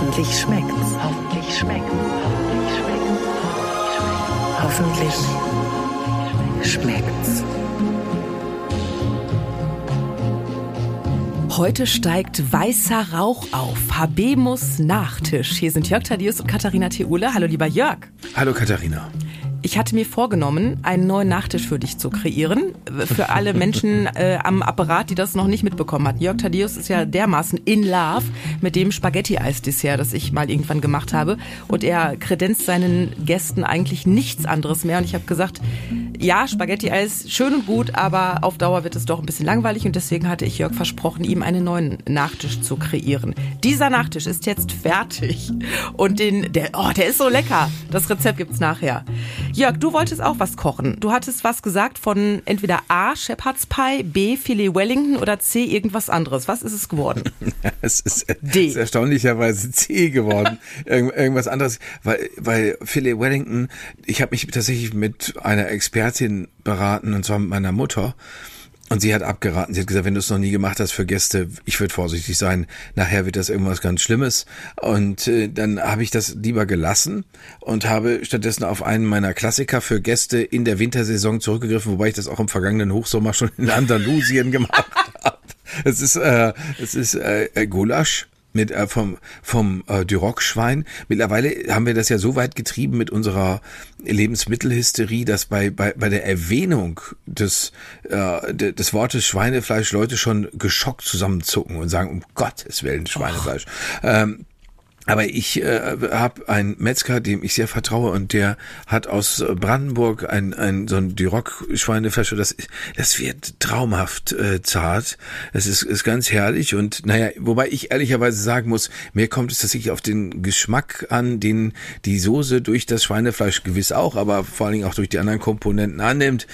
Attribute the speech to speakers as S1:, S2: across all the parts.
S1: Hoffentlich schmeckt's. Hoffentlich schmeckt's. Hoffentlich schmeckt's. Hoffentlich schmeckt's.
S2: Heute steigt weißer Rauch auf. Habemus Nachtisch. Hier sind Jörg Thaddeus und Katharina Theule. Hallo, lieber Jörg.
S3: Hallo, Katharina.
S2: Ich hatte mir vorgenommen, einen neuen Nachtisch für dich zu kreieren. Für alle Menschen äh, am Apparat, die das noch nicht mitbekommen hatten. Jörg Thaddeus ist ja dermaßen in love mit dem Spaghetti-Eis-Dessert, das ich mal irgendwann gemacht habe. Und er kredenzt seinen Gästen eigentlich nichts anderes mehr. Und ich habe gesagt, ja, Spaghetti-Eis, schön und gut, aber auf Dauer wird es doch ein bisschen langweilig. Und deswegen hatte ich Jörg versprochen, ihm einen neuen Nachtisch zu kreieren. Dieser Nachtisch ist jetzt fertig. Und den, der, oh, der ist so lecker. Das Rezept gibt's nachher. Jörg, du wolltest auch was kochen. Du hattest was gesagt von entweder A, Shepherd's Pie, B, Filet Wellington oder C, irgendwas anderes. Was ist es geworden?
S3: es ist, D. ist erstaunlicherweise C geworden. Irgend, irgendwas anderes, weil, weil Filet Wellington, ich habe mich tatsächlich mit einer Expertin beraten, und zwar mit meiner Mutter. Und sie hat abgeraten. Sie hat gesagt, wenn du es noch nie gemacht hast für Gäste, ich würde vorsichtig sein. Nachher wird das irgendwas ganz Schlimmes. Und äh, dann habe ich das lieber gelassen und habe stattdessen auf einen meiner Klassiker für Gäste in der Wintersaison zurückgegriffen, wobei ich das auch im vergangenen Hochsommer schon in Andalusien gemacht habe. Es ist, äh, es ist äh, Gulasch mit äh, vom vom äh, Duroc-Schwein. Mittlerweile haben wir das ja so weit getrieben mit unserer Lebensmittelhysterie, dass bei bei, bei der Erwähnung des äh, des Wortes Schweinefleisch Leute schon geschockt zusammenzucken und sagen um Gottes Willen Schweinefleisch. Oh. Ähm, aber ich äh, habe einen Metzger, dem ich sehr vertraue und der hat aus Brandenburg ein, ein so ein Duroc-Schweinefleisch. Das, das wird traumhaft äh, zart. Es ist, ist ganz herrlich und naja, wobei ich ehrlicherweise sagen muss, mir kommt es tatsächlich auf den Geschmack an, den die Soße durch das Schweinefleisch gewiss auch, aber vor allen Dingen auch durch die anderen Komponenten annimmt.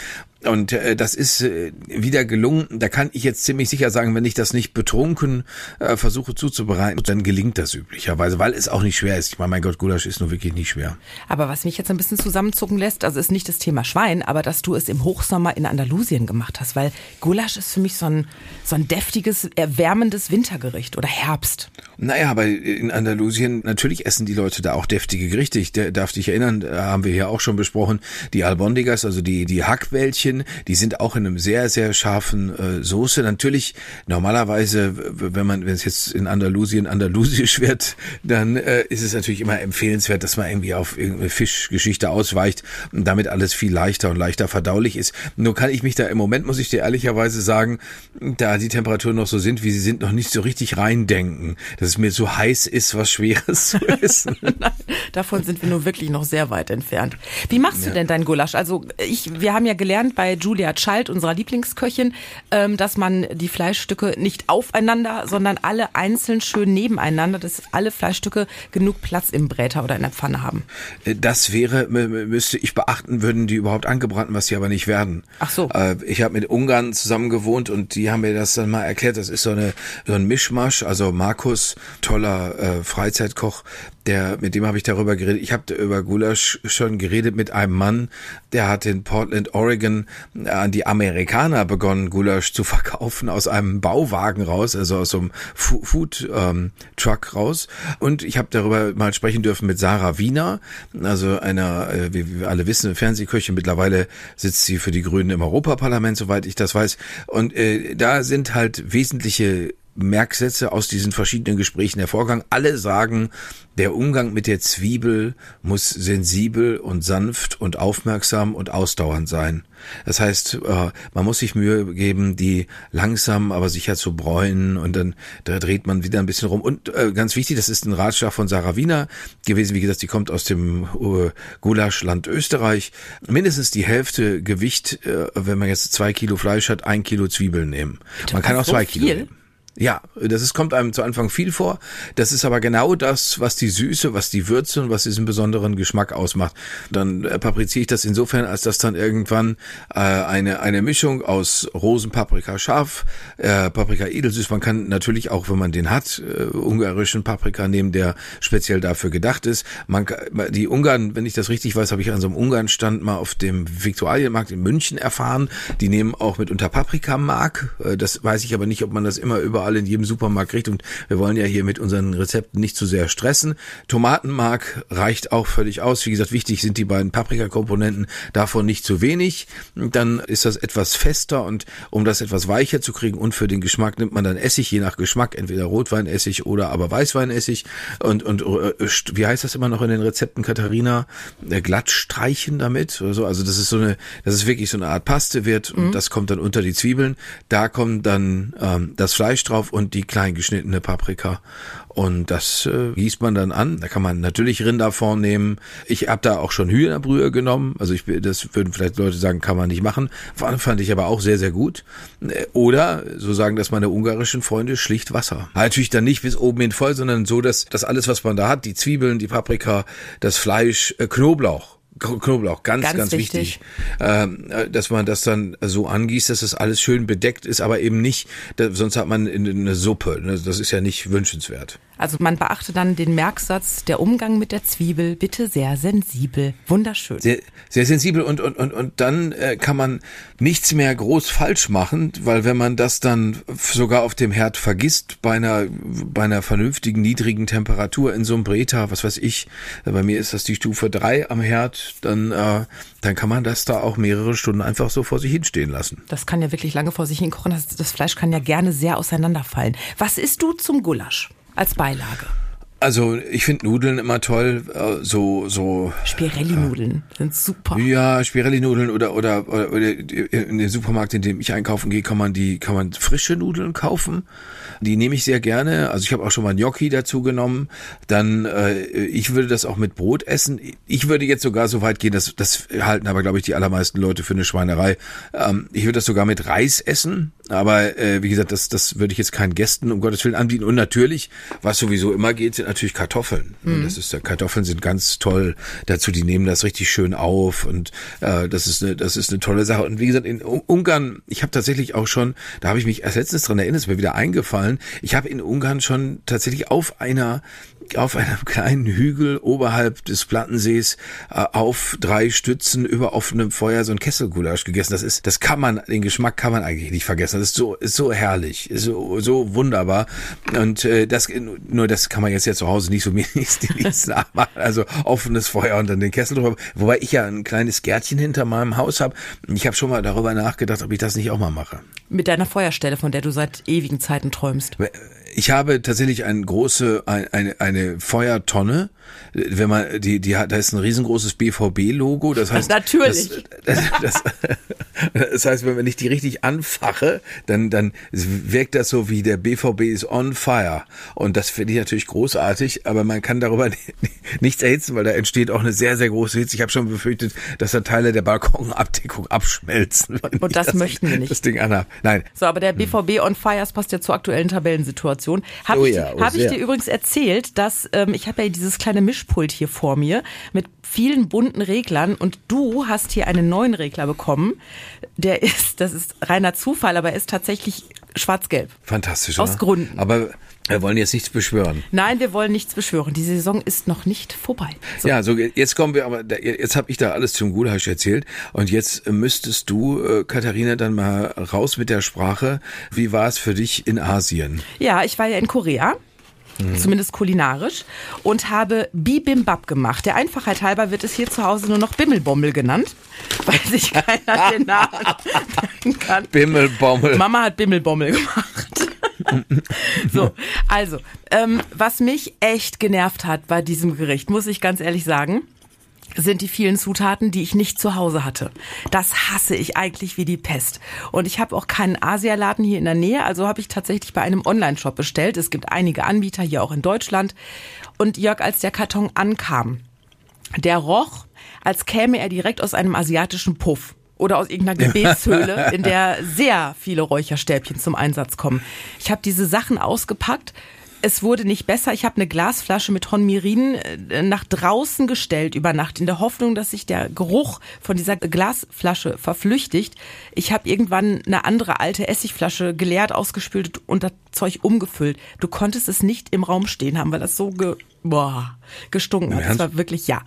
S3: Und äh, das ist äh, wieder gelungen. Da kann ich jetzt ziemlich sicher sagen, wenn ich das nicht betrunken äh, versuche zuzubereiten, dann gelingt das üblicherweise, weil es auch nicht schwer ist. Ich meine, mein Gott, Gulasch ist nur wirklich nicht schwer.
S2: Aber was mich jetzt ein bisschen zusammenzucken lässt, also ist nicht das Thema Schwein, aber dass du es im Hochsommer in Andalusien gemacht hast, weil Gulasch ist für mich so ein, so ein deftiges, erwärmendes Wintergericht oder Herbst.
S3: Naja, aber in Andalusien, natürlich essen die Leute da auch deftige Gerichte. Ich darf dich erinnern, haben wir hier auch schon besprochen, die Albondigas, also die, die Hackbällchen, die sind auch in einem sehr, sehr scharfen äh, Soße. Natürlich, normalerweise, wenn man, wenn es jetzt in Andalusien andalusisch wird, dann äh, ist es natürlich immer empfehlenswert, dass man irgendwie auf irgendeine Fischgeschichte ausweicht und damit alles viel leichter und leichter verdaulich ist. Nur kann ich mich da im Moment, muss ich dir ehrlicherweise sagen, da die Temperaturen noch so sind, wie sie sind, noch nicht so richtig reindenken, dass es mir so heiß ist, was Schweres zu essen.
S2: Davon sind wir nur wirklich noch sehr weit entfernt. Wie machst ja. du denn dein Gulasch? Also ich, wir haben ja gelernt bei Julia Child, unserer Lieblingsköchin, ähm, dass man die Fleischstücke nicht aufeinander, sondern alle einzeln schön nebeneinander, dass alle Fleischstücke genug Platz im Bräter oder in der Pfanne haben.
S3: Äh, das wäre, müsste ich beachten, würden die überhaupt angebraten, was sie aber nicht werden.
S2: Ach so.
S3: Äh, ich habe mit Ungarn zusammen gewohnt und die haben mir das dann mal erklärt. Das ist so, eine, so ein Mischmasch. Also Markus, toller äh, Freizeitkoch, der, mit dem habe ich darüber geredet. Ich habe über Gulasch schon geredet mit einem Mann, der hat in Portland, Oregon an die Amerikaner begonnen, Gulasch zu verkaufen aus einem Bauwagen raus, also aus so einem Food ähm, Truck raus. Und ich habe darüber mal sprechen dürfen mit Sarah Wiener, also einer, äh, wie wir alle wissen, Fernsehköchin. Mittlerweile sitzt sie für die Grünen im Europaparlament, soweit ich das weiß. Und äh, da sind halt wesentliche Merksätze aus diesen verschiedenen Gesprächen hervorgegangen. Alle sagen, der Umgang mit der Zwiebel muss sensibel und sanft und aufmerksam und ausdauernd sein. Das heißt, äh, man muss sich Mühe geben, die langsam aber sicher zu bräunen und dann da dreht man wieder ein bisschen rum. Und äh, ganz wichtig, das ist ein Ratschlag von Sarah Wiener gewesen. Wie gesagt, die kommt aus dem äh, Gulaschland Österreich. Mindestens die Hälfte Gewicht, wenn man jetzt zwei Kilo Fleisch hat, ein Kilo Zwiebeln nehmen. Man kann auch zwei Kilo nehmen. Ja, das ist, kommt einem zu Anfang viel vor. Das ist aber genau das, was die Süße, was die Würze und was diesen besonderen Geschmack ausmacht. Dann äh, papriziere ich das insofern, als dass dann irgendwann äh, eine, eine Mischung aus Rosenpaprika scharf, äh, Paprika edelsüß. Man kann natürlich auch, wenn man den hat, äh, ungarischen Paprika nehmen, der speziell dafür gedacht ist. Man, die Ungarn, wenn ich das richtig weiß, habe ich an so einem Ungarn-Stand mal auf dem Viktualienmarkt in München erfahren. Die nehmen auch mitunter Paprikamark. Äh, das weiß ich aber nicht, ob man das immer über überall in jedem Supermarkt kriegt und wir wollen ja hier mit unseren Rezepten nicht zu sehr stressen. Tomatenmark reicht auch völlig aus. Wie gesagt, wichtig sind die beiden Paprikakomponenten, davon nicht zu wenig. Dann ist das etwas fester und um das etwas weicher zu kriegen und für den Geschmack nimmt man dann Essig, je nach Geschmack, entweder Rotweinessig oder aber Weißweinessig und, und äh, wie heißt das immer noch in den Rezepten, Katharina? Äh, glatt streichen damit oder so. Also das ist so eine, das ist wirklich so eine Art Paste wird und mhm. das kommt dann unter die Zwiebeln. Da kommt dann ähm, das Fleisch drauf und die klein geschnittene Paprika. Und das äh, gießt man dann an. Da kann man natürlich Rinder vornehmen. Ich habe da auch schon Hühnerbrühe genommen. Also ich das würden vielleicht Leute sagen, kann man nicht machen. Fand ich aber auch sehr, sehr gut. Äh, oder, so sagen das meine ungarischen Freunde, schlicht Wasser. Natürlich dann nicht bis oben hin voll, sondern so, dass, dass alles, was man da hat, die Zwiebeln, die Paprika, das Fleisch, äh, Knoblauch, Knoblauch, ganz, ganz, ganz wichtig, wichtig ähm, äh, dass man das dann so angießt, dass das alles schön bedeckt ist, aber eben nicht, sonst hat man eine Suppe. Ne? Das ist ja nicht wünschenswert.
S2: Also man beachte dann den Merksatz, der Umgang mit der Zwiebel, bitte sehr sensibel. Wunderschön.
S3: Sehr, sehr sensibel und, und, und, und dann äh, kann man nichts mehr groß falsch machen, weil wenn man das dann sogar auf dem Herd vergisst, bei einer, bei einer vernünftigen, niedrigen Temperatur in so einem Breta, was weiß ich, bei mir ist das die Stufe drei am Herd, dann, äh, dann kann man das da auch mehrere Stunden einfach so vor sich hinstehen lassen.
S2: Das kann ja wirklich lange vor sich hinkochen. Das, das Fleisch kann ja gerne sehr auseinanderfallen. Was isst du zum Gulasch? als Beilage?
S3: Also ich finde Nudeln immer toll, äh, so so
S2: Spirelli-Nudeln äh, sind super.
S3: Ja, Spirelli-Nudeln oder, oder oder oder in den Supermarkt, in dem ich einkaufen gehe, kann man die kann man frische Nudeln kaufen. Die nehme ich sehr gerne. Also ich habe auch schon mal Gnocchi dazu genommen. Dann äh, ich würde das auch mit Brot essen. Ich würde jetzt sogar so weit gehen, dass das halten aber glaube ich die allermeisten Leute für eine Schweinerei. Ähm, ich würde das sogar mit Reis essen. Aber äh, wie gesagt, das, das würde ich jetzt keinen Gästen um Gottes Willen anbieten. Und natürlich, was sowieso immer geht, sind natürlich Kartoffeln. Mhm. Das ist, Kartoffeln sind ganz toll dazu. Die nehmen das richtig schön auf und äh, das ist eine, das ist eine tolle Sache. Und wie gesagt, in Ungarn, ich habe tatsächlich auch schon, da habe ich mich erst letztens dran erinnert, ist mir wieder eingefallen. Ich habe in Ungarn schon tatsächlich auf einer auf einem kleinen Hügel oberhalb des Plattensees äh, auf drei Stützen über offenem Feuer so ein Kesselgulasch gegessen. Das ist, das kann man, den Geschmack kann man eigentlich nicht vergessen. Das ist so, ist so herrlich, ist so, so wunderbar. Und äh, das, nur das kann man jetzt ja zu Hause nicht so nichts nachmachen. Also offenes Feuer und dann den Kessel drüber. Wobei ich ja ein kleines Gärtchen hinter meinem Haus habe. Ich habe schon mal darüber nachgedacht, ob ich das nicht auch mal mache.
S2: Mit deiner Feuerstelle, von der du seit ewigen Zeiten träumst
S3: ich habe tatsächlich eine große, eine, eine Feuertonne. Wenn man, die, die hat, da ist ein riesengroßes BVB-Logo. Das heißt,
S2: natürlich.
S3: Das, das, das, das, heißt, wenn ich die richtig anfache, dann, dann wirkt das so wie der BVB ist on fire. Und das finde ich natürlich großartig, aber man kann darüber nichts erhitzen, weil da entsteht auch eine sehr, sehr große Hitze. Ich habe schon befürchtet, dass da Teile der Balkonabdeckung abschmelzen.
S2: Und das, möchten wir nicht.
S3: Das Ding anhab. Nein.
S2: So, aber der BVB on fire, das passt ja zur aktuellen Tabellensituation. Situation. Habe oh ich, ja, oh hab ich dir übrigens erzählt, dass ähm, ich habe ja dieses kleine Mischpult hier vor mir mit vielen bunten Reglern und du hast hier einen neuen Regler bekommen. Der ist, das ist reiner Zufall, aber er ist tatsächlich schwarz-gelb.
S3: Fantastisch.
S2: Aus
S3: oder?
S2: Gründen.
S3: Aber wir wollen jetzt nichts beschwören.
S2: Nein, wir wollen nichts beschwören. Die Saison ist noch nicht vorbei.
S3: So. Ja, so jetzt kommen wir aber, jetzt habe ich da alles zum Gulasch erzählt und jetzt müsstest du, äh, Katharina, dann mal raus mit der Sprache. Wie war es für dich in Asien?
S2: Ja, ich war ja in Korea. Mhm. Zumindest kulinarisch und habe Bibimbap gemacht. Der Einfachheit halber wird es hier zu Hause nur noch Bimmelbommel genannt, weil sich keiner den Namen kann.
S3: Bimmelbommel.
S2: Mama hat Bimmelbommel gemacht. so, also, ähm, was mich echt genervt hat bei diesem Gericht, muss ich ganz ehrlich sagen, sind die vielen Zutaten, die ich nicht zu Hause hatte. Das hasse ich eigentlich wie die Pest. Und ich habe auch keinen Asialaden hier in der Nähe, also habe ich tatsächlich bei einem Online-Shop bestellt. Es gibt einige Anbieter hier auch in Deutschland. Und Jörg, als der Karton ankam, der roch, als käme er direkt aus einem asiatischen Puff oder aus irgendeiner Gebetshöhle, in der sehr viele Räucherstäbchen zum Einsatz kommen. Ich habe diese Sachen ausgepackt. Es wurde nicht besser. Ich habe eine Glasflasche mit Honmirin äh, nach draußen gestellt über Nacht, in der Hoffnung, dass sich der Geruch von dieser Glasflasche verflüchtigt. Ich habe irgendwann eine andere alte Essigflasche geleert, ausgespült und das Zeug umgefüllt. Du konntest es nicht im Raum stehen haben, weil das so ge boah, gestunken hat. Das war wirklich, ja.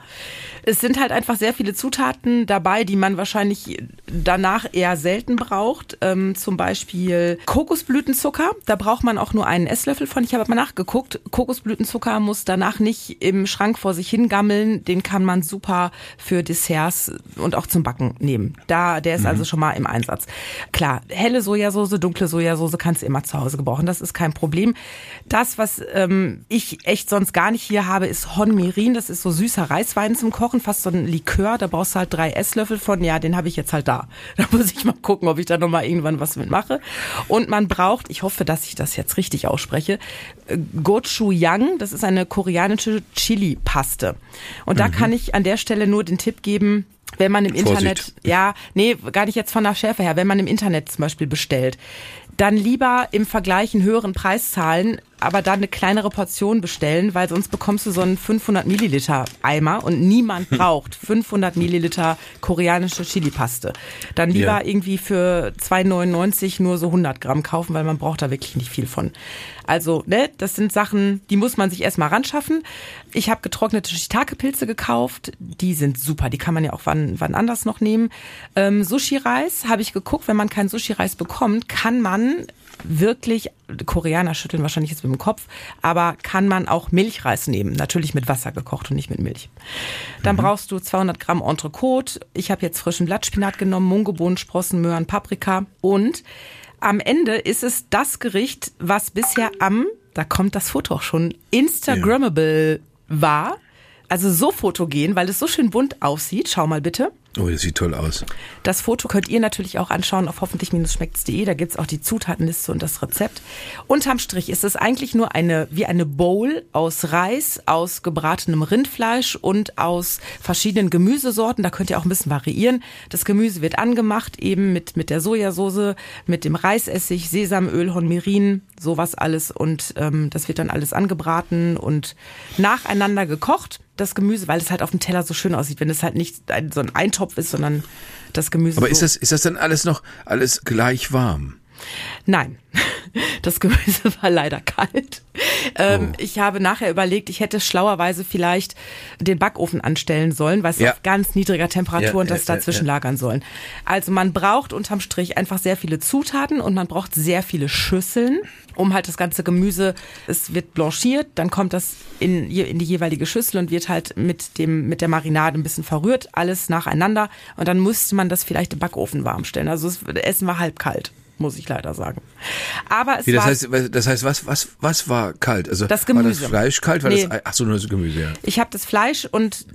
S2: Es sind halt einfach sehr viele Zutaten dabei, die man wahrscheinlich danach eher selten braucht. Ähm, zum Beispiel Kokosblütenzucker. Da braucht man auch nur einen Esslöffel von. Ich habe mal nachgeguckt. Kokosblütenzucker muss danach nicht im Schrank vor sich hingammeln. Den kann man super für Desserts und auch zum Backen nehmen. Da, der ist mhm. also schon mal im Einsatz. Klar, helle Sojasauce, dunkle Sojasauce kannst du immer zu Hause gebrauchen. Das ist kein Problem. Das, was ähm, ich echt sonst gar nicht hier habe, ist Honmirin. Das ist so süßer Reiswein zum Kochen, fast so ein Likör. Da brauchst du halt drei Esslöffel von. Ja, den habe ich jetzt halt da. Da muss ich mal gucken, ob ich da nochmal irgendwann was mitmache. Und man braucht, ich hoffe, dass ich das jetzt richtig ausspreche, äh, Gochujang. Das ist eine koreanische Chili-Paste. Und da mhm. kann ich an der Stelle nur den Tipp geben, wenn man im Vorsicht. Internet, ja, nee, gar nicht jetzt von der Schärfe her, wenn man im Internet zum Beispiel bestellt, dann lieber im Vergleich einen höheren Preis zahlen, aber dann eine kleinere Portion bestellen, weil sonst bekommst du so einen 500 Milliliter Eimer und niemand braucht 500 Milliliter koreanische Chili-Paste. Dann lieber ja. irgendwie für 2,99 nur so 100 Gramm kaufen, weil man braucht da wirklich nicht viel von. Also, ne, das sind Sachen, die muss man sich erstmal ranschaffen. Ich habe getrocknete Shiitake-Pilze gekauft. Die sind super. Die kann man ja auch wann, wann anders noch nehmen. Ähm, Sushi-Reis habe ich geguckt. Wenn man keinen Sushi-Reis bekommt, kann man wirklich, Koreaner schütteln wahrscheinlich jetzt mit dem Kopf, aber kann man auch Milchreis nehmen. Natürlich mit Wasser gekocht und nicht mit Milch. Dann mhm. brauchst du 200 Gramm Entrecote. Ich habe jetzt frischen Blattspinat genommen, Mungobohnen, Sprossen, Möhren, Paprika. Und am Ende ist es das Gericht, was bisher am, da kommt das Foto auch schon, Instagrammable ja. war. Also so fotogen, weil es so schön bunt aussieht. Schau mal bitte.
S3: Oh, das sieht toll aus.
S2: Das Foto könnt ihr natürlich auch anschauen auf hoffentlich-schmeckt's.de. Da gibt's auch die Zutatenliste und das Rezept. Unterm Strich ist es eigentlich nur eine, wie eine Bowl aus Reis, aus gebratenem Rindfleisch und aus verschiedenen Gemüsesorten. Da könnt ihr auch ein bisschen variieren. Das Gemüse wird angemacht eben mit, mit der Sojasauce, mit dem Reisessig, Sesamöl, Honmirin, sowas alles. Und ähm, das wird dann alles angebraten und nacheinander gekocht das Gemüse, weil es halt auf dem Teller so schön aussieht, wenn es halt nicht ein, so ein Eintopf ist, sondern das Gemüse.
S3: Aber so ist das, ist das dann alles noch, alles gleich warm?
S2: Nein, das Gemüse war leider kalt. Ähm, oh. Ich habe nachher überlegt, ich hätte schlauerweise vielleicht den Backofen anstellen sollen, weil es ja. auf ganz niedriger Temperatur ja, und das ja, dazwischen lagern sollen. Also man braucht unterm Strich einfach sehr viele Zutaten und man braucht sehr viele Schüsseln, um halt das ganze Gemüse, es wird blanchiert, dann kommt das in, in die jeweilige Schüssel und wird halt mit dem, mit der Marinade ein bisschen verrührt, alles nacheinander und dann musste man das vielleicht im Backofen warm stellen. Also das Essen war halb kalt muss ich leider sagen. Aber es
S3: Wie, das
S2: war,
S3: heißt, das heißt, was, was, was war kalt? Also
S2: das Gemüse.
S3: War das Fleisch kalt? War nee. das, ach so, nur das Gemüse, ja.
S2: Ich habe das Fleisch und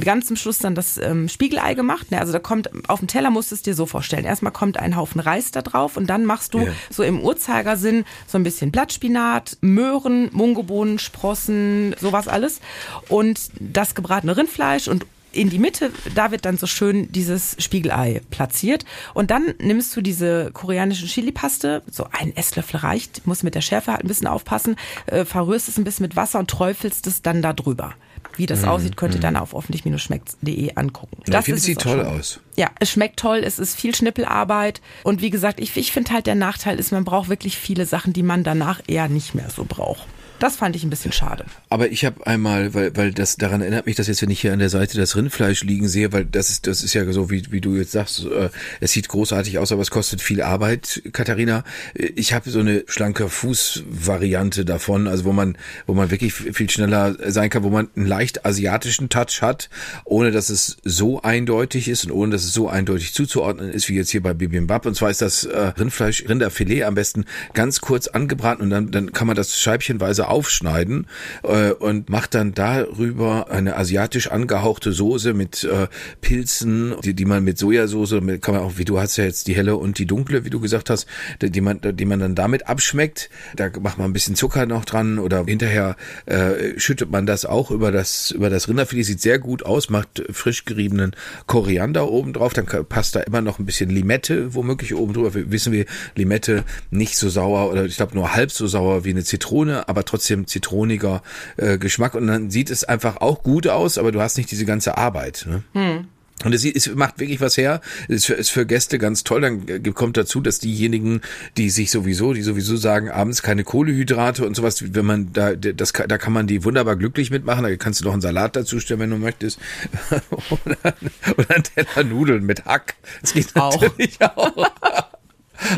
S2: ganz zum Schluss dann das ähm, Spiegelei gemacht. Ne, also da kommt, auf dem Teller musst du es dir so vorstellen. Erstmal kommt ein Haufen Reis da drauf und dann machst du yeah. so im Uhrzeigersinn so ein bisschen Blattspinat, Möhren, Mungobohnen, Sprossen, sowas alles. Und das gebratene Rindfleisch und in die Mitte, da wird dann so schön dieses Spiegelei platziert. Und dann nimmst du diese koreanische Chili-Paste, so ein Esslöffel reicht, muss mit der Schärfe halt ein bisschen aufpassen, äh, verrührst es ein bisschen mit Wasser und träufelst es dann da drüber. Wie das mmh, aussieht, könnt ihr mmh. dann auf hoffentlich-schmeckt.de angucken.
S3: Ja, das sieht toll schon. aus.
S2: Ja, es schmeckt toll, es ist viel Schnippelarbeit. Und wie gesagt, ich, ich finde halt der Nachteil ist, man braucht wirklich viele Sachen, die man danach eher nicht mehr so braucht. Das fand ich ein bisschen schade.
S3: Aber ich habe einmal, weil, weil das daran erinnert mich, dass jetzt, wenn ich hier an der Seite das Rindfleisch liegen sehe, weil das ist, das ist ja so, wie, wie du jetzt sagst, äh, es sieht großartig aus, aber es kostet viel Arbeit, Katharina. Ich habe so eine schlanke Fußvariante davon, also wo man, wo man wirklich viel schneller sein kann, wo man einen leicht asiatischen Touch hat, ohne dass es so eindeutig ist und ohne dass es so eindeutig zuzuordnen ist, wie jetzt hier bei Bibimbap. Und zwar ist das äh, Rindfleisch, Rinderfilet am besten ganz kurz angebraten und dann, dann kann man das scheibchenweise aufschneiden äh, und macht dann darüber eine asiatisch angehauchte Soße mit äh, Pilzen, die, die man mit Sojasauce, mit, kann man auch, wie du hast ja jetzt die helle und die dunkle, wie du gesagt hast, die, die man, die man dann damit abschmeckt. Da macht man ein bisschen Zucker noch dran oder hinterher äh, schüttet man das auch über das über das Rinderfilet. Sieht sehr gut aus, macht frisch geriebenen Koriander oben drauf. Dann passt da immer noch ein bisschen Limette womöglich oben drüber. Wissen wir, Limette nicht so sauer oder ich glaube nur halb so sauer wie eine Zitrone, aber trotzdem zitroniger äh, Geschmack und dann sieht es einfach auch gut aus, aber du hast nicht diese ganze Arbeit. Ne? Hm. Und es, es macht wirklich was her. Es ist für, ist für Gäste ganz toll. Dann kommt dazu, dass diejenigen, die sich sowieso, die sowieso sagen, abends keine Kohlehydrate und sowas, wenn man da, das, da kann man die wunderbar glücklich mitmachen. Da kannst du noch einen Salat dazu stellen, wenn du möchtest. oder, oder einen Teller Nudeln mit Hack. Das geht
S2: Auch.
S3: natürlich auch.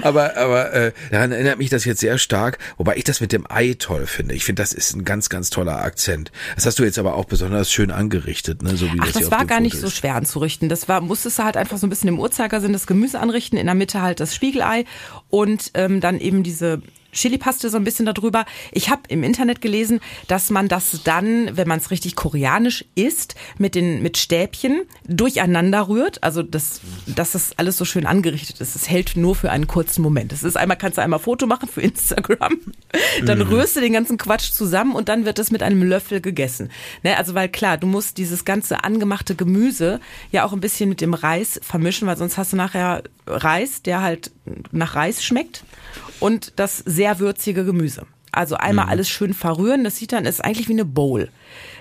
S3: Aber, aber äh, daran erinnert mich das jetzt sehr stark, wobei ich das mit dem Ei toll finde. Ich finde, das ist ein ganz, ganz toller Akzent. Das hast du jetzt aber auch besonders schön angerichtet, ne? So wie
S2: Ach,
S3: das,
S2: das war gar nicht
S3: Foto
S2: so
S3: ist.
S2: schwer anzurichten. Das war, musstest du halt einfach so ein bisschen im Uhrzeigersinn das Gemüse anrichten, in der Mitte halt das Spiegelei und ähm, dann eben diese Chili-Paste so ein bisschen darüber. Ich habe im Internet gelesen, dass man das dann, wenn man es richtig koreanisch isst, mit den mit Stäbchen durcheinander rührt. Also das, dass das alles so schön angerichtet ist. Es hält nur für einen kurzen Moment. Das ist einmal kannst du einmal Foto machen für Instagram, dann rührst du den ganzen Quatsch zusammen und dann wird es mit einem Löffel gegessen. Ne, also weil klar, du musst dieses ganze angemachte Gemüse ja auch ein bisschen mit dem Reis vermischen, weil sonst hast du nachher Reis, der halt nach Reis schmeckt und das sehr würzige Gemüse. Also einmal alles schön verrühren, das sieht dann, ist eigentlich wie eine Bowl.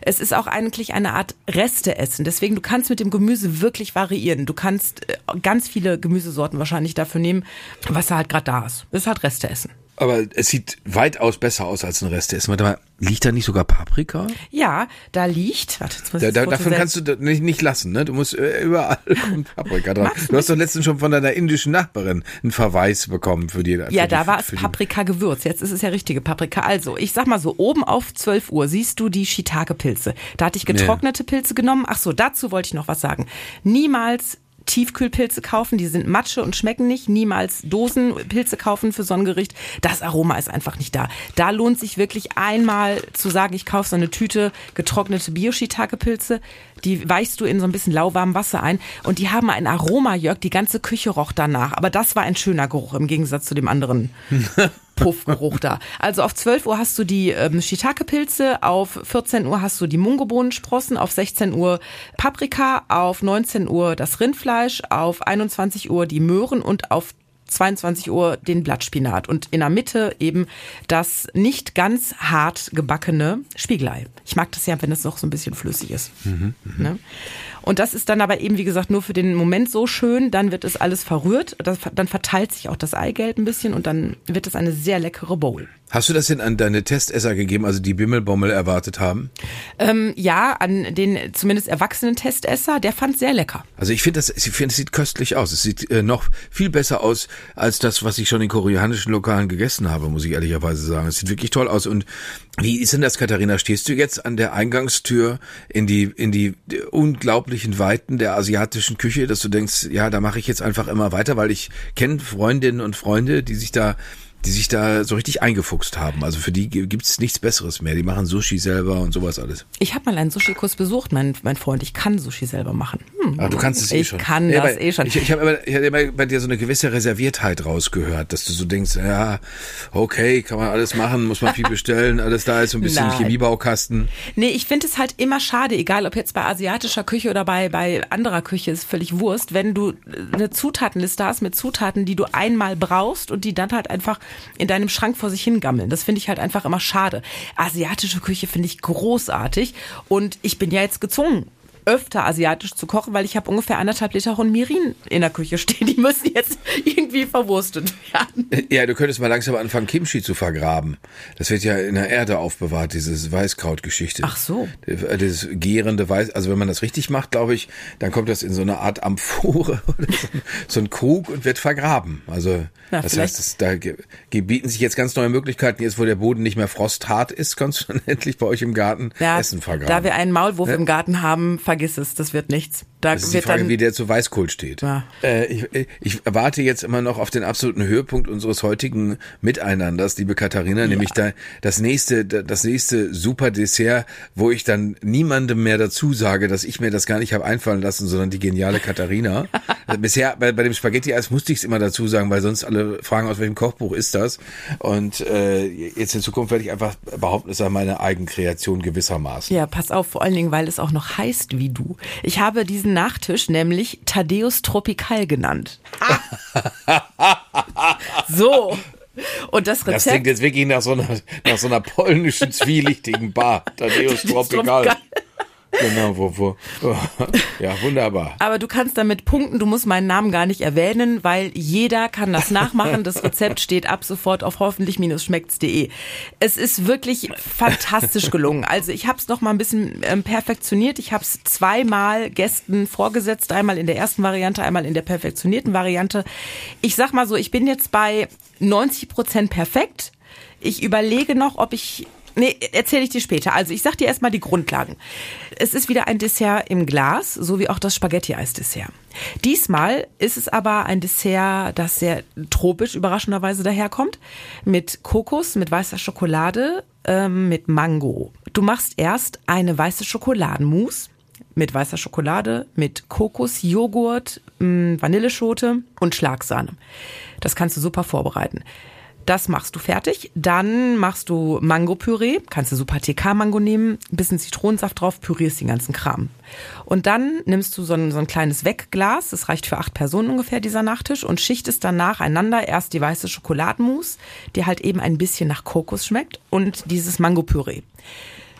S2: Es ist auch eigentlich eine Art Resteessen. Deswegen, du kannst mit dem Gemüse wirklich variieren. Du kannst äh, ganz viele Gemüsesorten wahrscheinlich dafür nehmen, was da halt gerade da ist. Es ist halt Resteessen.
S3: Aber es sieht weitaus besser aus als ein Rest. Ist warte mal, liegt da nicht sogar Paprika?
S2: Ja, da liegt, warte, jetzt muss
S3: Da, da, davon kannst du da nicht, nicht lassen, ne? Du musst äh, überall Paprika dran. Du hast doch letztens schon von deiner indischen Nachbarin einen Verweis bekommen für die.
S2: Ja,
S3: für
S2: da
S3: die,
S2: war es
S3: für die-
S2: Paprika-Gewürz. Jetzt ist es ja richtige Paprika. Also, ich sag mal so, oben auf 12 Uhr siehst du die Shiitake-Pilze. Da hatte ich getrocknete Pilze genommen. Ach so, dazu wollte ich noch was sagen. Niemals Tiefkühlpilze kaufen, die sind Matsche und schmecken nicht. Niemals Dosenpilze kaufen für so ein Gericht. Das Aroma ist einfach nicht da. Da lohnt sich wirklich einmal zu sagen, ich kaufe so eine Tüte getrocknete Bio-Shiitake-Pilze. Die weichst du in so ein bisschen lauwarmem Wasser ein und die haben ein Aroma, Jörg. Die ganze Küche roch danach. Aber das war ein schöner Geruch im Gegensatz zu dem anderen Puffgeruch da. Also auf 12 Uhr hast du die ähm, Shiitake-Pilze, auf 14 Uhr hast du die Mungobohnensprossen, auf 16 Uhr Paprika, auf 19 Uhr das Rindfleisch, auf 21 Uhr die Möhren und auf 22 Uhr den Blattspinat und in der Mitte eben das nicht ganz hart gebackene Spiegelei. Ich mag das ja, wenn es noch so ein bisschen flüssig ist. Ne? Und das ist dann aber eben, wie gesagt, nur für den Moment so schön. Dann wird es alles verrührt. Das, dann verteilt sich auch das Eigelb ein bisschen und dann wird es eine sehr leckere Bowl.
S3: Hast du das denn an deine Testesser gegeben, also die Bimmelbommel erwartet haben?
S2: Ähm, ja, an den zumindest erwachsenen Testesser, der fand sehr lecker.
S3: Also ich finde das, ich finde es sieht köstlich aus. Es sieht äh, noch viel besser aus als das, was ich schon in koreanischen Lokalen gegessen habe, muss ich ehrlicherweise sagen. Es sieht wirklich toll aus. Und wie ist denn das, Katharina? Stehst du jetzt an der Eingangstür in die in die unglaublichen Weiten der asiatischen Küche, dass du denkst, ja, da mache ich jetzt einfach immer weiter, weil ich kenne Freundinnen und Freunde, die sich da die sich da so richtig eingefuchst haben. Also für die gibt's nichts Besseres mehr. Die machen Sushi selber und sowas alles.
S2: Ich habe mal einen Sushi-Kurs besucht, mein, mein Freund. Ich kann Sushi selber machen. Hm.
S3: Ah, du kannst es eh
S2: Ich
S3: schon.
S2: kann
S3: Ja,
S2: das
S3: aber
S2: eh schon.
S3: Ich, ich habe immer, ich hab immer bei dir so eine gewisse Reserviertheit rausgehört, dass du so denkst, ja, okay, kann man alles machen, muss man viel bestellen, alles da ist so ein bisschen
S2: Nein.
S3: Chemiebaukasten.
S2: Nee, ich finde es halt immer schade, egal ob jetzt bei asiatischer Küche oder bei, bei anderer Küche, ist völlig Wurst, wenn du eine Zutatenliste hast mit Zutaten, die du einmal brauchst und die dann halt einfach in deinem Schrank vor sich hingammeln. Das finde ich halt einfach immer schade. Asiatische Küche finde ich großartig und ich bin ja jetzt gezwungen, öfter asiatisch zu kochen, weil ich habe ungefähr anderthalb Liter Honmirin in der Küche stehen. Die müssen jetzt irgendwie verwurstet werden.
S3: Ja, du könntest mal langsam anfangen, Kimchi zu vergraben. Das wird ja in der Erde aufbewahrt, dieses Weißkrautgeschichte.
S2: Ach so.
S3: Das gärende Weiß, also wenn man das richtig macht, glaube ich, dann kommt das in so eine Art Amphore oder so, ein- so ein Krug und wird vergraben. Also
S2: Ja,
S3: das
S2: vielleicht-
S3: heißt, es, da ge- bieten sich jetzt ganz neue Möglichkeiten. Jetzt, wo der Boden nicht mehr frosthart ist, kannst du dann endlich bei euch im Garten
S2: Ja,
S3: Essen vergraben.
S2: da wir einen Maulwurf im Garten haben, vergiss es, das wird nichts. Da
S3: Das ist die Frage,
S2: dann
S3: wie der zu Weißkohl steht.
S2: Ja.
S3: Äh, ich, ich warte jetzt immer noch auf den absoluten Höhepunkt unseres heutigen Miteinanders, liebe Katharina, nämlich da, das nächste, das nächste super Dessert, wo ich dann niemandem mehr dazu sage, dass ich mir das gar nicht habe einfallen lassen, sondern die geniale Katharina. Bisher bei, bei dem Spaghetti-Eis musste ich es immer dazu sagen, weil sonst alle fragen, aus welchem Kochbuch ist das. Und äh, jetzt in Zukunft werde ich einfach behaupten, es sei meine Eigenkreation gewissermaßen.
S2: Ja, pass auf, vor allen Dingen, weil es auch noch heißt wie du. Ich habe diesen Nachtisch nämlich Thaddeus Tropical genannt. so. Und das
S3: Das klingt
S2: Rezept.
S3: jetzt wirklich nach so einer, nach so einer polnischen, zwielichtigen Bar. Thaddeus Tropical. Genau, wo, wo. Oh, ja, wunderbar.
S2: Aber du kannst damit punkten, du musst meinen Namen gar nicht erwähnen, weil jeder kann das nachmachen. Das Rezept steht ab sofort auf hoffentlich-schmeckts.de. Es ist wirklich fantastisch gelungen. Also ich habe es noch mal ein bisschen ähm, perfektioniert. Ich habe es zweimal Gästen vorgesetzt, einmal in der ersten Variante, einmal in der perfektionierten Variante. Ich sag mal so, ich bin jetzt bei 90 Prozent perfekt. Ich überlege noch, ob ich Nee, erzähle ich dir später. Also ich sag dir erstmal die Grundlagen. Es ist wieder ein Dessert im Glas, so wie auch das Spaghetti-Eis-Dessert. Diesmal ist es aber ein Dessert, das sehr tropisch überraschenderweise daherkommt. Mit Kokos, mit weißer Schokolade, ähm, mit Mango. Du machst erst eine weiße Schokoladenmousse mit weißer Schokolade, mit Kokos, Joghurt, mh, Vanilleschote und Schlagsahne. Das kannst du super vorbereiten. Das machst du fertig. Dann machst du Mango-Püree. Kannst du super TK-Mango nehmen, bisschen Zitronensaft drauf, pürierst den ganzen Kram. Und dann nimmst du so ein, so ein kleines Wegglas, das reicht für acht Personen ungefähr, dieser Nachtisch, und schichtest dann nacheinander erst die weiße Schokoladenmousse, die halt eben ein bisschen nach Kokos schmeckt, und dieses Mango-Püree.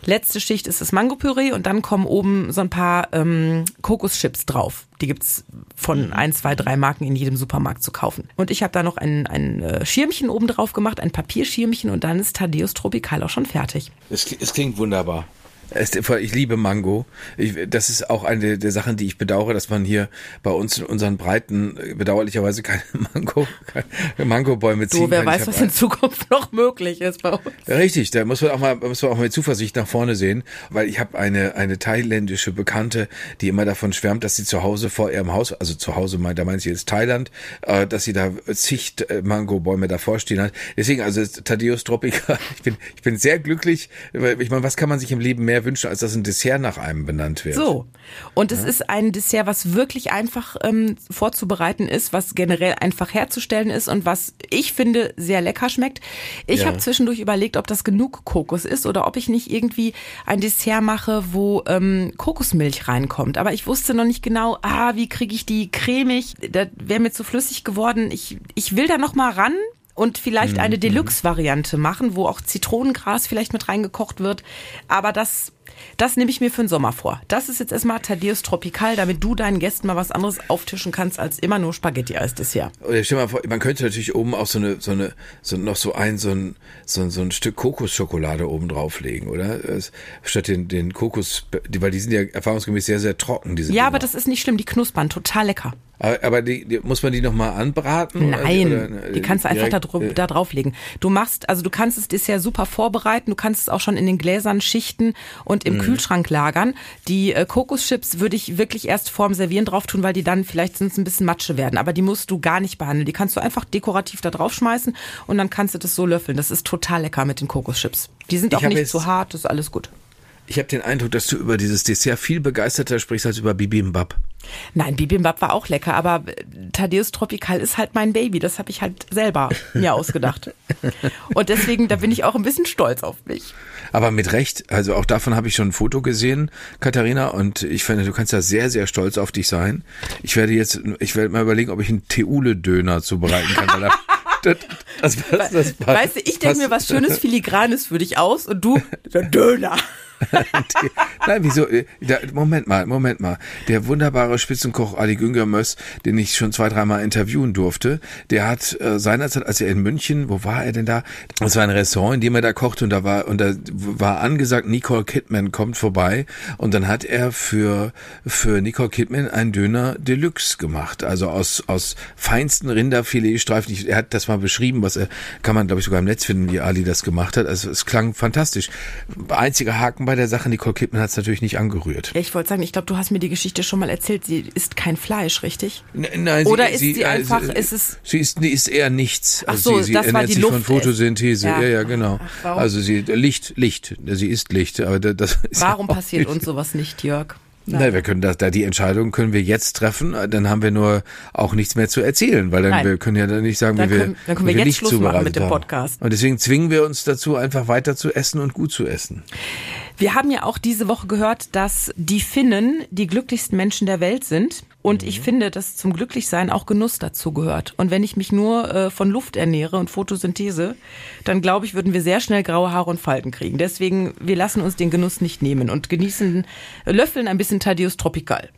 S2: Letzte Schicht ist das Mango-Püree und dann kommen oben so ein paar ähm, Kokoschips drauf. Die gibt's von ein, zwei, drei Marken in jedem Supermarkt zu kaufen. Und ich habe da noch ein, ein äh, Schirmchen oben drauf gemacht, ein Papierschirmchen und dann ist Thaddeus Tropical auch schon fertig.
S3: Es, es klingt wunderbar. Ich liebe Mango. Ich, das ist auch eine der Sachen, die ich bedauere, dass man hier bei uns in unseren Breiten äh, bedauerlicherweise keine Mango, keine Mangobäume ziehen
S2: Du, wer
S3: kann. Ich
S2: weiß, was in Zukunft noch möglich ist bei uns.
S3: Richtig, da muss man auch mal, muss man auch mal mit Zuversicht nach vorne sehen, weil ich habe eine eine thailändische Bekannte, die immer davon schwärmt, dass sie zu Hause vor ihrem Haus, also zu Hause meint, da meint sie jetzt Thailand, äh, dass sie da zig äh, Mangobäume davor stehen hat. Deswegen also Thaddeus Tropica, ich bin ich bin sehr glücklich, weil ich meine, was kann man sich im Leben mehr wünschen, als dass ein Dessert nach einem benannt wird?
S2: So. Und es ist ein Dessert, was wirklich einfach ähm, vorzubereiten ist, was generell einfach herzustellen ist und was ich finde sehr lecker schmeckt. Ich
S3: Ja.
S2: habe zwischendurch überlegt, ob das genug Kokos ist oder ob ich nicht irgendwie ein Dessert mache, wo ähm, Kokosmilch reinkommt. Aber ich wusste noch nicht genau, ah, wie kriege ich die cremig? Da wäre mir zu flüssig geworden. Ich, ich will da noch mal ran. Und vielleicht eine Deluxe-Variante machen, wo auch Zitronengras vielleicht mit reingekocht wird. Aber das, das nehme ich mir für den Sommer vor. Das ist jetzt erstmal Thaddeus Tropical, damit du deinen Gästen mal was anderes auftischen kannst als immer nur Spaghetti als Dessert.
S3: Oder stell mal vor, man könnte natürlich oben auch so eine, so eine, so noch so ein, so ein, so ein, so ein Stück Kokosschokolade oben drauflegen, oder? Statt den, den Kokos, weil die sind ja erfahrungsgemäß sehr, sehr trocken, diese
S2: Ja,
S3: Dinger.
S2: aber das ist nicht schlimm, die knuspern, total lecker.
S3: Aber, aber die, die, muss man die nochmal anbraten? oder-
S2: Nein,
S3: oder-
S2: die kannst du einfach da, drü-
S3: äh,
S2: da drauflegen. Du machst, also du kannst das Dessert super vorbereiten, du kannst es auch schon in den Gläsern schichten und
S3: Mhm.
S2: im Kühlschrank lagern. Die äh, Kokoschips würde ich wirklich erst vorm Servieren drauf tun, weil die dann vielleicht sonst ein bisschen Matsche werden. Aber die musst du gar nicht behandeln. Die kannst du einfach dekorativ da draufschmeißen und dann kannst du das so löffeln. Das ist total lecker mit den Kokoschips. Die sind auch nicht zu hart, das ist alles gut.
S3: Ich habe den Eindruck, dass du über dieses Dessert viel begeisterter sprichst als über Bibimbap.
S2: Nein, Bibimbap war auch lecker, aber äh, Thaddeus Tropical ist halt mein Baby. Das habe ich halt selber mir ausgedacht. Und deswegen, da bin ich auch ein bisschen stolz auf mich.
S3: Aber mit Recht, also auch davon habe ich schon ein Foto gesehen, Katharina, und ich finde, du kannst da sehr, sehr stolz auf dich sein. Ich werde jetzt, ich werde mal überlegen, ob ich einen Teule-Döner zubereiten kann. das, das, das,
S2: Weißt du, ich denke mir was Schönes, Filigranes für dich aus und du, der Döner.
S3: Nein, wieso? äh, Da, Moment mal, Moment mal. Der wunderbare Spitzenkoch Ali Günger Möss, den ich schon zwei, dreimal interviewen durfte, der hat äh, seinerzeit, als er in München, wo war er denn da? Das war ein Restaurant, in dem er da kochte und da war, und da war angesagt, Nicole Kidman kommt vorbei und dann hat er für, für Nicole Kidman einen Döner Deluxe gemacht, also aus, aus feinsten Rinderfiletstreifen. Er hat das mal beschrieben, was er, kann man glaube ich sogar im Netz finden, wie Ali das gemacht hat. Also es klang fantastisch. Einziger Haken bei der Sache, Nicole Kidman hat es natürlich nicht angerührt.
S2: Ja, ich wollte sagen, ich glaube, du hast mir die Geschichte schon mal erzählt. Sie isst kein Fleisch, richtig?
S3: N- Nein,
S2: Oder ist sie
S3: äh,
S2: einfach- ist es-
S3: Sie ist, die ist eher nichts.
S2: Ach
S3: Also
S2: so,
S3: sie, sie
S2: das war die
S3: sich
S2: Luft-
S3: von Photosynthese.
S2: Ja.
S3: Ja, ja, genau.
S2: Ach,
S3: also sie Licht, Licht. Sie ist Licht. Aber da- das ist
S2: Warum
S3: auch
S2: passiert uns sowas nicht, Jörg?
S3: Nein, wir können das, da die Entscheidung können wir jetzt treffen, dann haben wir nur auch nichts mehr zu erzählen, weil dann
S2: Nein.
S3: wir können ja dann nicht sagen,
S2: Dann
S3: wie wir,
S2: können- dann können wir
S3: wie
S2: jetzt
S3: Licht
S2: Schluss machen mit dem
S3: haben.
S2: Podcast.
S3: Und deswegen zwingen wir uns dazu, einfach weiter zu essen und gut zu essen.
S2: Wir haben ja auch diese Woche gehört, dass die Finnen die glücklichsten Menschen der Welt sind. Und ich finde, dass zum Glücklichsein auch Genuss dazu gehört. Und wenn ich mich nur äh, von Luft ernähre und Photosynthese, dann glaube ich, würden wir sehr schnell graue Haare und Falten kriegen. Deswegen, wir lassen uns den Genuss nicht nehmen und genießen, äh, löffeln ein bisschen Thaddeus Tropical.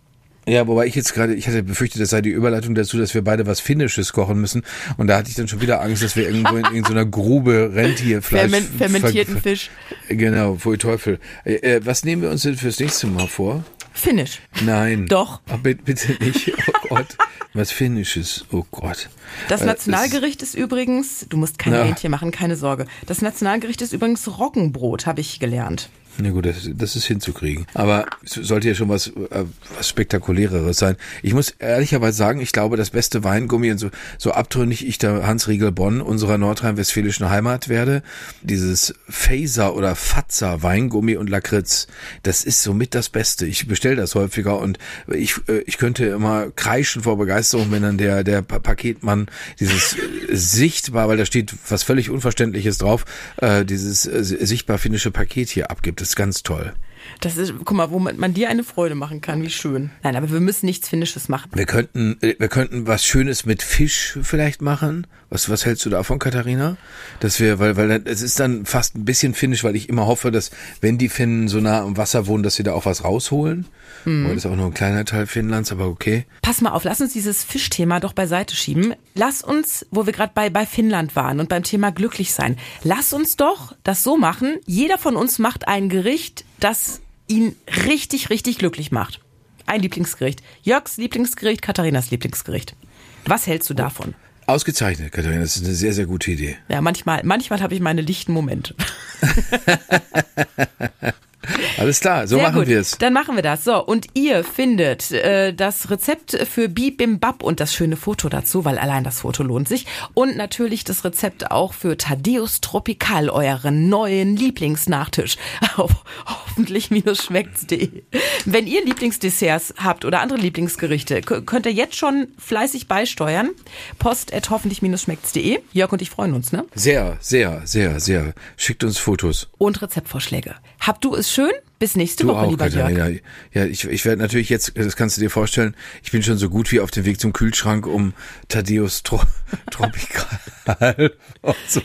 S3: Ja, wobei ich jetzt gerade, ich hatte befürchtet, das sei die Überleitung dazu, dass wir beide was Finnisches kochen müssen. Und da hatte ich dann schon wieder Angst, dass wir irgendwo in irgendeiner Grube Rentierfleisch.
S2: Ferment, fermentierten Fisch.
S3: Genau, pfui Teufel. Äh, äh, was nehmen wir uns denn fürs nächste Mal vor?
S2: Finnisch.
S3: Nein.
S2: Doch.
S3: Oh, bitte, bitte nicht. Oh Gott. Was Finnisches. Oh Gott.
S2: Das
S3: Äh,
S2: Nationalgericht ist übrigens, du musst kein. Rentier machen, keine Sorge. Das Nationalgericht ist übrigens Roggenbrot, habe ich gelernt.
S3: Na gut, das, das ist hinzukriegen. Aber es sollte ja schon was, äh, was Spektakuläreres sein. Ich muss ehrlicherweise sagen, ich glaube, das beste Weingummi und so, so abtrünnig ich der Hans Riegel Bonn unserer nordrhein-westfälischen Heimat werde, dieses Phaser oder Fatzer Weingummi und Lakritz, das ist somit das Beste. Ich bestelle das häufiger und ich, äh, ich könnte immer kreischen vor Begeisterung, wenn dann der, der Pa- Paketmann dieses äh, sichtbar, weil da steht was völlig Unverständliches drauf, äh, dieses äh, sichtbar finnische Paket hier abgibt. Ist ganz toll.
S2: Das ist, guck mal, womit man dir eine Freude machen kann, wie schön. Nein, aber wir müssen nichts Finnisches machen.
S3: Wir könnten, äh, wir könnten was Schönes mit Fisch vielleicht machen. Was, was hältst du davon, Katharina? Dass wir, weil, weil es ist dann fast ein bisschen finnisch, weil ich immer hoffe, dass wenn die Finnen so nah am Wasser wohnen, dass sie da auch was rausholen. Mhm. Das ist auch nur ein kleiner Teil Finnlands, aber okay.
S2: Pass mal auf, lass uns dieses Fischthema doch beiseite schieben. Lass uns, wo wir gerade bei, bei Finnland waren und beim Thema glücklich sein, lass uns doch das so machen. Jeder von uns macht ein Gericht, das ihn richtig, richtig glücklich macht. Ein Lieblingsgericht. Jörgs Lieblingsgericht, Katharinas Lieblingsgericht. Was hältst du davon?
S3: Ausgezeichnet, Katharina. Das ist eine sehr, sehr gute Idee.
S2: Ja, manchmal, manchmal habe ich meine lichten Momente.
S3: Alles klar, so
S2: Sehr
S3: machen wir es.
S2: Dann machen wir das. So, und ihr findet äh, das Rezept für Bibimbap und das schöne Foto dazu, weil allein das Foto lohnt sich. Und natürlich das Rezept auch für Thaddeus Tropical, euren neuen Lieblingsnachtisch auf hoffentlich-schmeckt's.de. Wenn ihr Lieblingsdesserts habt oder andere Lieblingsgerichte, könnt ihr jetzt schon fleißig beisteuern. Post at hoffentlich-schmeckt's.de. Jörg und ich freuen uns, ne?
S3: Sehr, sehr, sehr, sehr. Schickt uns Fotos.
S2: Und Rezeptvorschläge. Habt du es schön? Bis nächste
S3: Du
S2: Woche,
S3: auch,
S2: lieber Jörg.
S3: Katharina. Ja, ich, ich werde natürlich jetzt, das kannst du dir vorstellen, ich bin schon so gut wie auf dem Weg zum Kühlschrank, um Thaddeus Tro Tropical.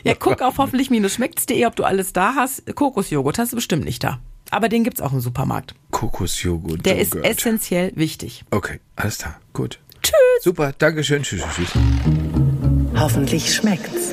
S2: Ja, guck auf hoffentlich-schmeckt's.de, ob du alles da hast. Kokosjoghurt hast du bestimmt nicht da. Aber den gibt's auch im Supermarkt.
S3: Kokosjoghurt.
S2: Der ist essentiell wichtig.
S3: Okay, alles klar, gut.
S2: Tschüss.
S3: Super, Dankeschön, tschüss, tschüss.
S1: Hoffentlich schmeckt's.